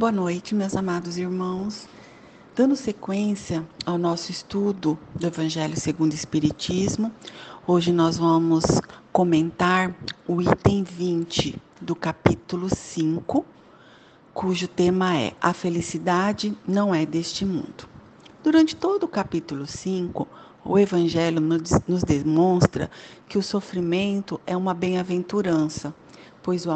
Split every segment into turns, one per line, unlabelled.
Boa noite, meus amados irmãos. Dando sequência ao nosso estudo do Evangelho segundo o Espiritismo, hoje nós vamos comentar o item 20 do capítulo 5, cujo tema é A felicidade não é deste mundo. Durante todo o capítulo 5, o Evangelho nos demonstra que o sofrimento é uma bem-aventurança, pois o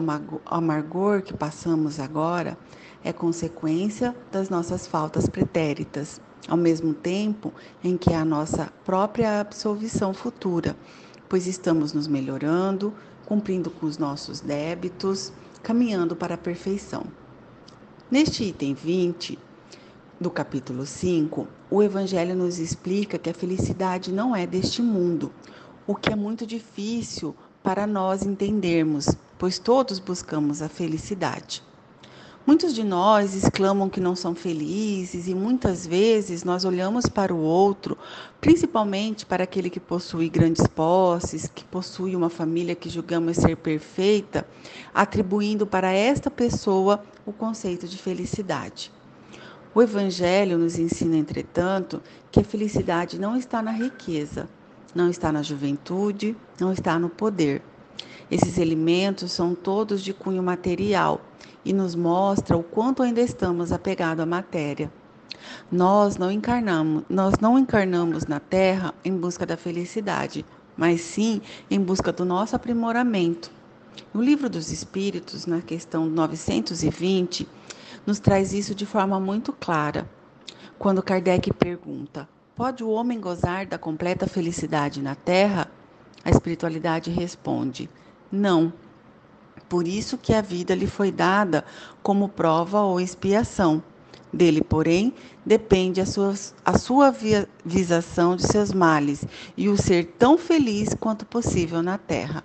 amargor que passamos agora é consequência das nossas faltas pretéritas, ao mesmo tempo em que é a nossa própria absolvição futura, pois estamos nos melhorando, cumprindo com os nossos débitos, caminhando para a perfeição. Neste item 20 do capítulo 5, o Evangelho nos explica que a felicidade não é deste mundo, o que é muito difícil para nós entendermos, pois todos buscamos a felicidade. Muitos de nós exclamam que não são felizes e muitas vezes nós olhamos para o outro, principalmente para aquele que possui grandes posses, que possui uma família que julgamos ser perfeita, atribuindo para esta pessoa o conceito de felicidade. O Evangelho nos ensina, entretanto, que a felicidade não está na riqueza, não está na juventude, não está no poder. Esses elementos são todos de cunho material e nos mostra o quanto ainda estamos apegados à matéria. Nós não encarnamos, nós não encarnamos na Terra em busca da felicidade, mas sim em busca do nosso aprimoramento. No livro dos Espíritos, na questão 920, nos traz isso de forma muito clara. Quando Kardec pergunta: Pode o homem gozar da completa felicidade na Terra? A espiritualidade responde: Não por isso que a vida lhe foi dada como prova ou expiação. Dele, porém, depende a sua, a sua visação de seus males e o ser tão feliz quanto possível na terra.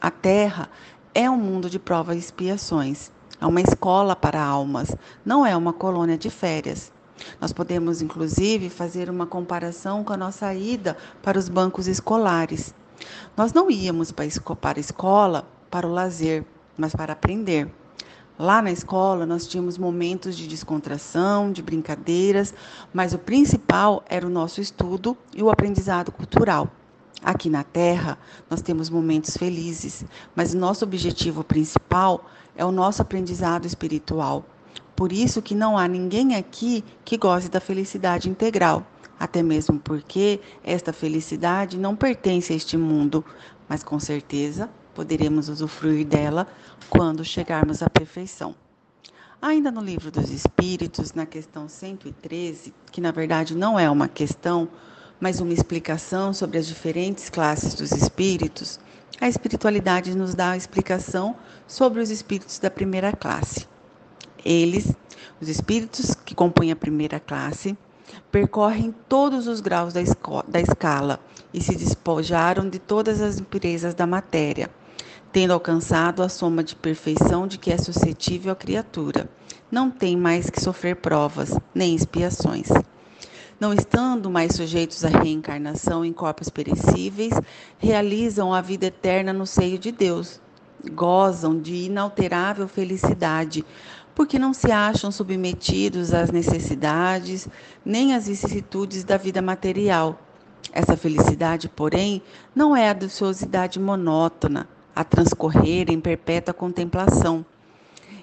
A terra é um mundo de provas e expiações. É uma escola para almas, não é uma colônia de férias. Nós podemos, inclusive, fazer uma comparação com a nossa ida para os bancos escolares. Nós não íamos para a escola para o lazer, mas para aprender. Lá na escola nós tínhamos momentos de descontração, de brincadeiras, mas o principal era o nosso estudo e o aprendizado cultural. Aqui na Terra nós temos momentos felizes, mas o nosso objetivo principal é o nosso aprendizado espiritual. Por isso que não há ninguém aqui que goze da felicidade integral, até mesmo porque esta felicidade não pertence a este mundo, mas com certeza poderemos usufruir dela quando chegarmos à perfeição. Ainda no livro dos Espíritos, na questão 113, que na verdade não é uma questão, mas uma explicação sobre as diferentes classes dos espíritos, a espiritualidade nos dá a explicação sobre os espíritos da primeira classe. Eles, os espíritos que compõem a primeira classe, percorrem todos os graus da, da escala e se despojaram de todas as impurezas da matéria tendo alcançado a soma de perfeição de que é suscetível a criatura. Não tem mais que sofrer provas, nem expiações. Não estando mais sujeitos à reencarnação em corpos perecíveis, realizam a vida eterna no seio de Deus. Gozam de inalterável felicidade, porque não se acham submetidos às necessidades nem às vicissitudes da vida material. Essa felicidade, porém, não é a dociosidade monótona, a transcorrer em perpétua contemplação.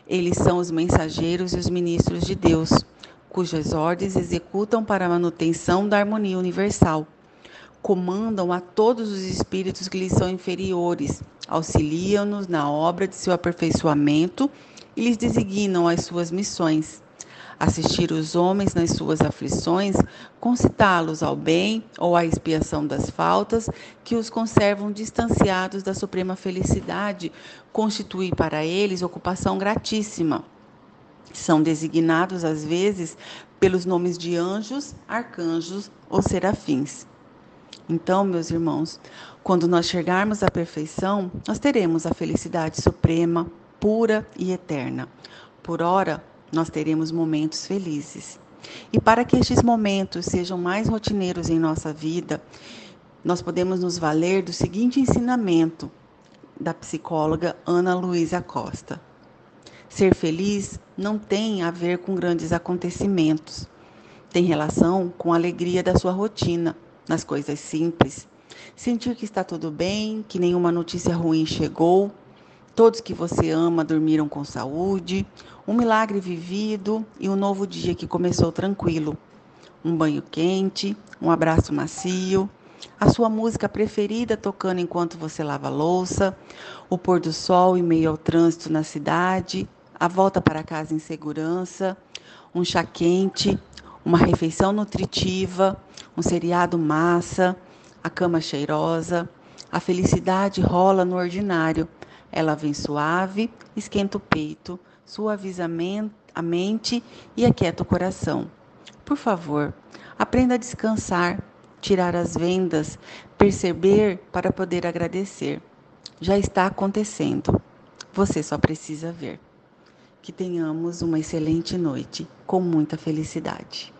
Eles são os mensageiros e os ministros de Deus, cujas ordens executam para a manutenção da harmonia universal. Comandam a todos os espíritos que lhes são inferiores, auxiliam-nos na obra de seu aperfeiçoamento e lhes designam as suas missões assistir os homens nas suas aflições, concitá-los ao bem ou à expiação das faltas que os conservam distanciados da suprema felicidade, constitui para eles ocupação gratíssima. São designados, às vezes, pelos nomes de anjos, arcanjos ou serafins. Então, meus irmãos, quando nós chegarmos à perfeição, nós teremos a felicidade suprema, pura e eterna. Por ora, nós teremos momentos felizes. E para que estes momentos sejam mais rotineiros em nossa vida, nós podemos nos valer do seguinte ensinamento da psicóloga Ana Luísa Costa. Ser feliz não tem a ver com grandes acontecimentos. Tem relação com a alegria da sua rotina, nas coisas simples. Sentir que está tudo bem, que nenhuma notícia ruim chegou, todos que você ama dormiram com saúde, um milagre vivido e um novo dia que começou tranquilo. Um banho quente, um abraço macio, a sua música preferida tocando enquanto você lava louça, o pôr do sol em meio ao trânsito na cidade, a volta para casa em segurança, um chá quente, uma refeição nutritiva, um seriado massa, a cama cheirosa. A felicidade rola no ordinário. Ela vem suave, esquenta o peito, suaviza a mente e aquieta o coração. Por favor, aprenda a descansar, tirar as vendas, perceber para poder agradecer. Já está acontecendo. Você só precisa ver. Que tenhamos uma excelente noite com muita felicidade.